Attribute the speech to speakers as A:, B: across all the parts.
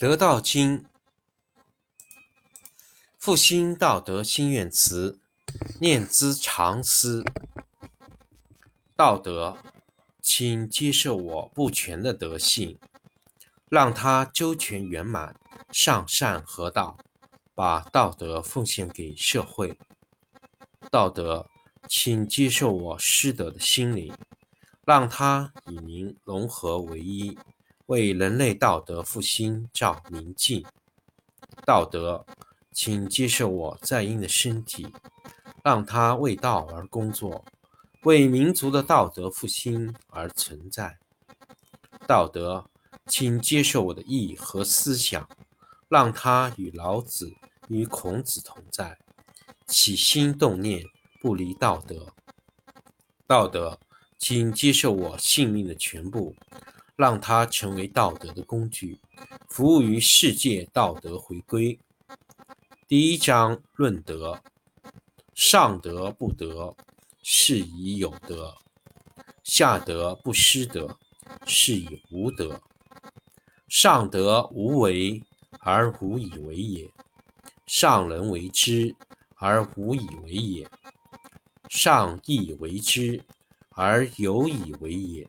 A: 得道经，复兴道德心愿词，念兹常思。道德，请接受我不全的德性，让它周全圆满，上善合道，把道德奉献给社会。道德，请接受我失德的心灵，让它与您融合为一，为人类道德复兴照明镜。道德，请接受我在阴的身体，让它为道而工作。为民族的道德复兴而存在。道德，请接受我的意和思想，让它与老子、与孔子同在，起心动念不离道德。道德，请接受我性命的全部，让它成为道德的工具，服务于世界道德回归。第一章论德：上德不德。是以有德，下德不失德，是以无德。上德无为而无以为也，上人为之而无以为也，上义为之而有以为也，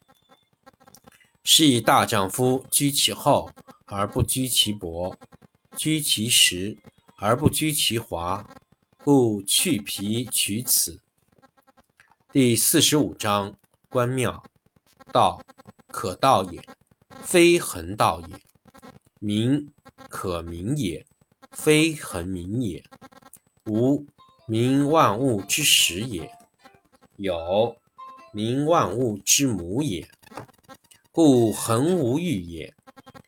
A: 是以大丈夫居其厚而不居其薄，居其实而不居其华，故去皮取此。第四十五章。关庙，道可道也，非恒道也；名可名也，非恒名也。无名，万物之始也；有名，万物之母也。故恒无欲也，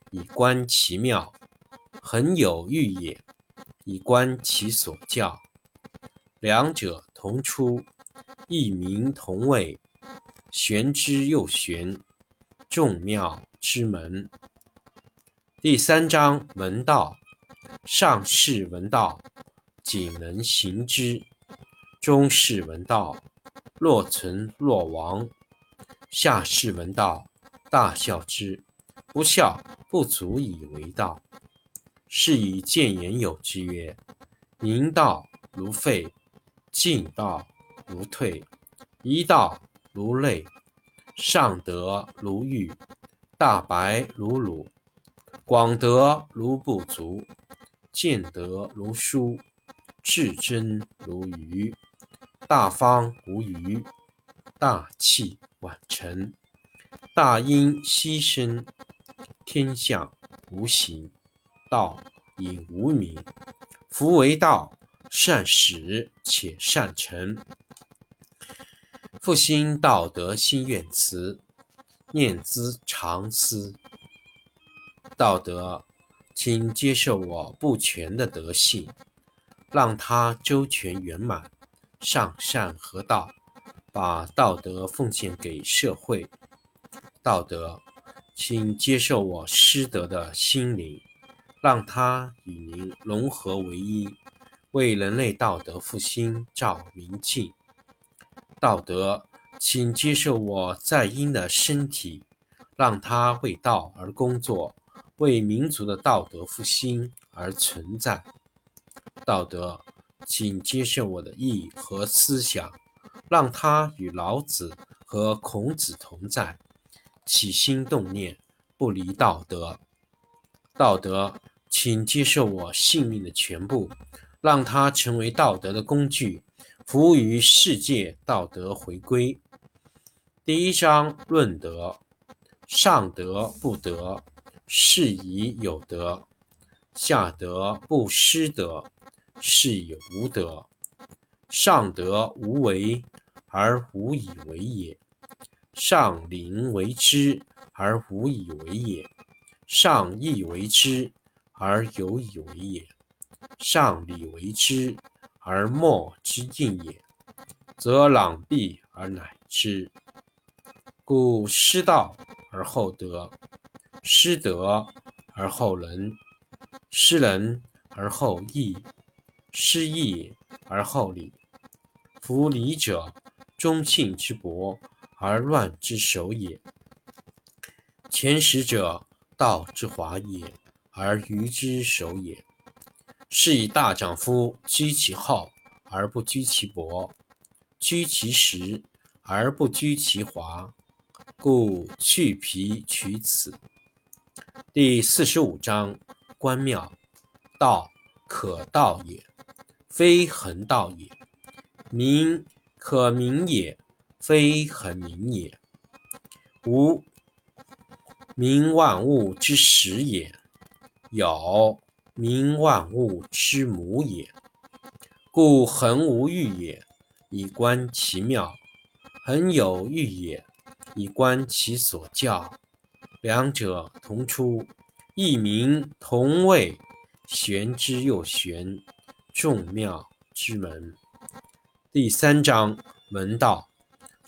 A: 以观其妙；恒有欲也，以观其所教。两者同出，异名同谓。玄之又玄，众妙之门。第三章：闻道。上士闻道，仅能行之；中士闻道，若存若亡；下士闻道，大笑之。不笑，不足以为道。是以谏言有之曰：明道如废，进道如退，一道。如累，上德如玉，大白如乳，广德如不足，见德如疏，至真如愚，大方无余，大器晚成，大音希声，天下无形，道隐无名。夫为道，善始且善成。复兴道德心愿词，念兹常思。道德，请接受我不全的德性，让它周全圆满，上善合道，把道德奉献给社会。道德，请接受我失德的心灵，让它与您融合为一，为人类道德复兴照明镜。道德，请接受我在阴的身体，让它为道而工作，为民族的道德复兴而存在。道德，请接受我的意和思想，让它与老子和孔子同在，起心动念不离道德。道德，请接受我性命的全部，让它成为道德的工具。服务于世界道德回归。第一章论德：上德不德，是以有德；下德不失德，是以无德。上德无为而无以为也，上灵为之而无以为也，上义为之而有以为也，上礼为之，而莫之应也，则攘臂而乃之。故失道而后德，失德而后仁，失仁而后义，失义而后礼。夫礼者，忠信之薄而乱之首也。前识者，道之华也，而愚之首也。是以大丈夫居其厚而不居其薄，居其实而不居其华，故去皮取此。第四十五章：关庙，道可道也，非恒道也；名可名也，非恒名也。无名，万物之始也；有。名万物之母也，故恒无欲也，以观其妙；恒有欲也，以观其所教。两者同出，异名同谓，玄之又玄，众妙之门。第三章：闻道。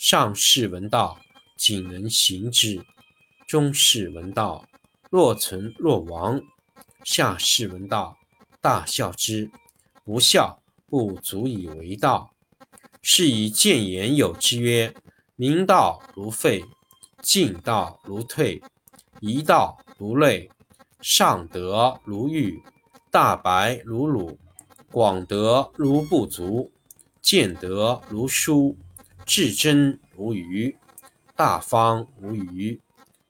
A: 上士闻道，仅能行之；中士闻道，若存若亡。下士闻道，大笑之；不笑，不足以为道。是以谏言有之曰：明道如废，进道如退，一道如累，上德如玉，大白如鲁，广德如不足，见德如疏，至真如余，大方无余，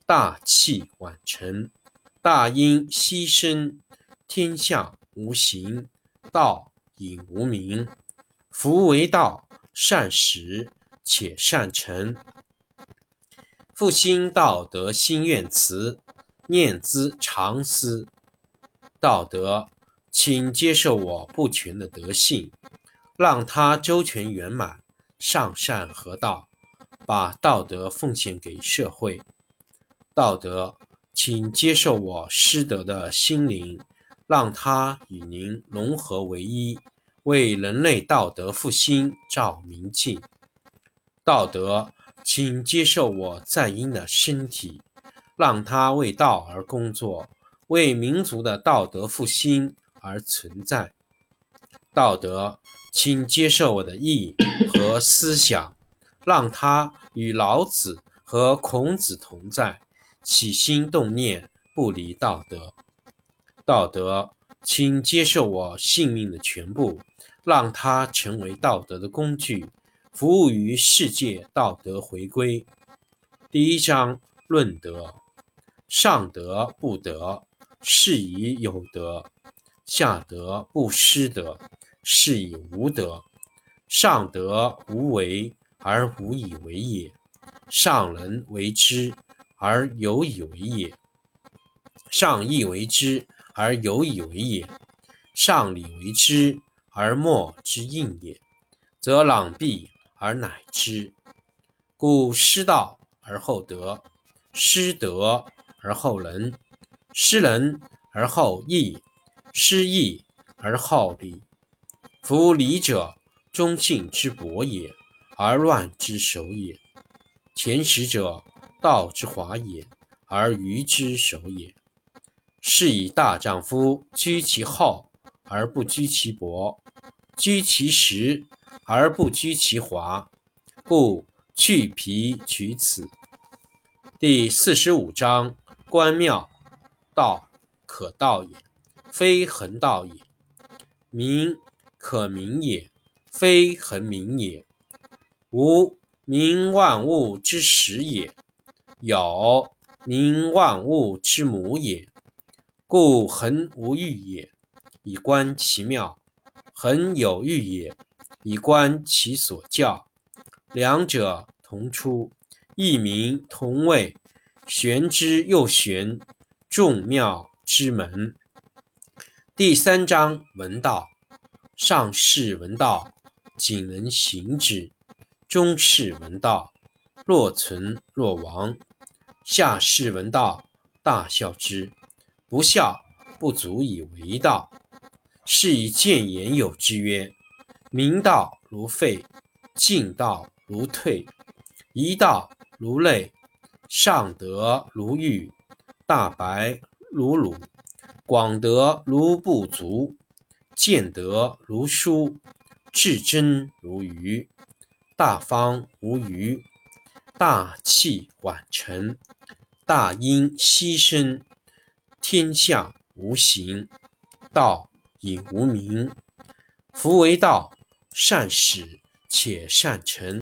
A: 大器晚成。大音希声，天下无形，道隐无名。夫为道，善始且善成。复兴道德心愿词，念兹常思。道德，请接受我不全的德性，让它周全圆满，上善合道，把道德奉献给社会。道德。请接受我失德的心灵，让它与您融合为一，为人类道德复兴照明镜。道德，请接受我在阴的身体，让它为道而工作，为民族的道德复兴而存在。道德，请接受我的意和思想，让它与老子和孔子同在。起心动念不离道德，道德，请接受我性命的全部，让它成为道德的工具，服务于世界道德回归。第一章论德：上德不德，是以有德；下德不失德，是以无德。上德无为而无以为也，上人为之。而有以为也，上义为之而有以为也，上礼为之而莫之应也，则攘臂而乃之。故失道而后德，失德而后仁，失仁而后义，失义而后礼。夫礼者，忠信之薄也，而乱之首也。前识者。道之华也，而愚之首也。是以大丈夫居其厚而不居其薄，居其实而不居其华，故去皮取此。第四十五章：关庙，道可道也，非恒道也；名可名也，非恒名也。无名，万物之始也。有名万物之母也，故恒无欲也，以观其妙；恒有欲也，以观其所教。两者同出，异名同谓，玄之又玄，众妙之门。第三章：文道。上士闻道，仅能行之；中士闻道，若存若亡。下士闻道，大笑之；不笑，不足以为道。是以谏言有之曰：明道如废，进道如退，一道如累，上德如玉，大白如鲁，广德如不足，见德如书，至真如愚，大方无余，大器晚成，大音希声，天下无形，道隐无名。夫为道，善始且善成。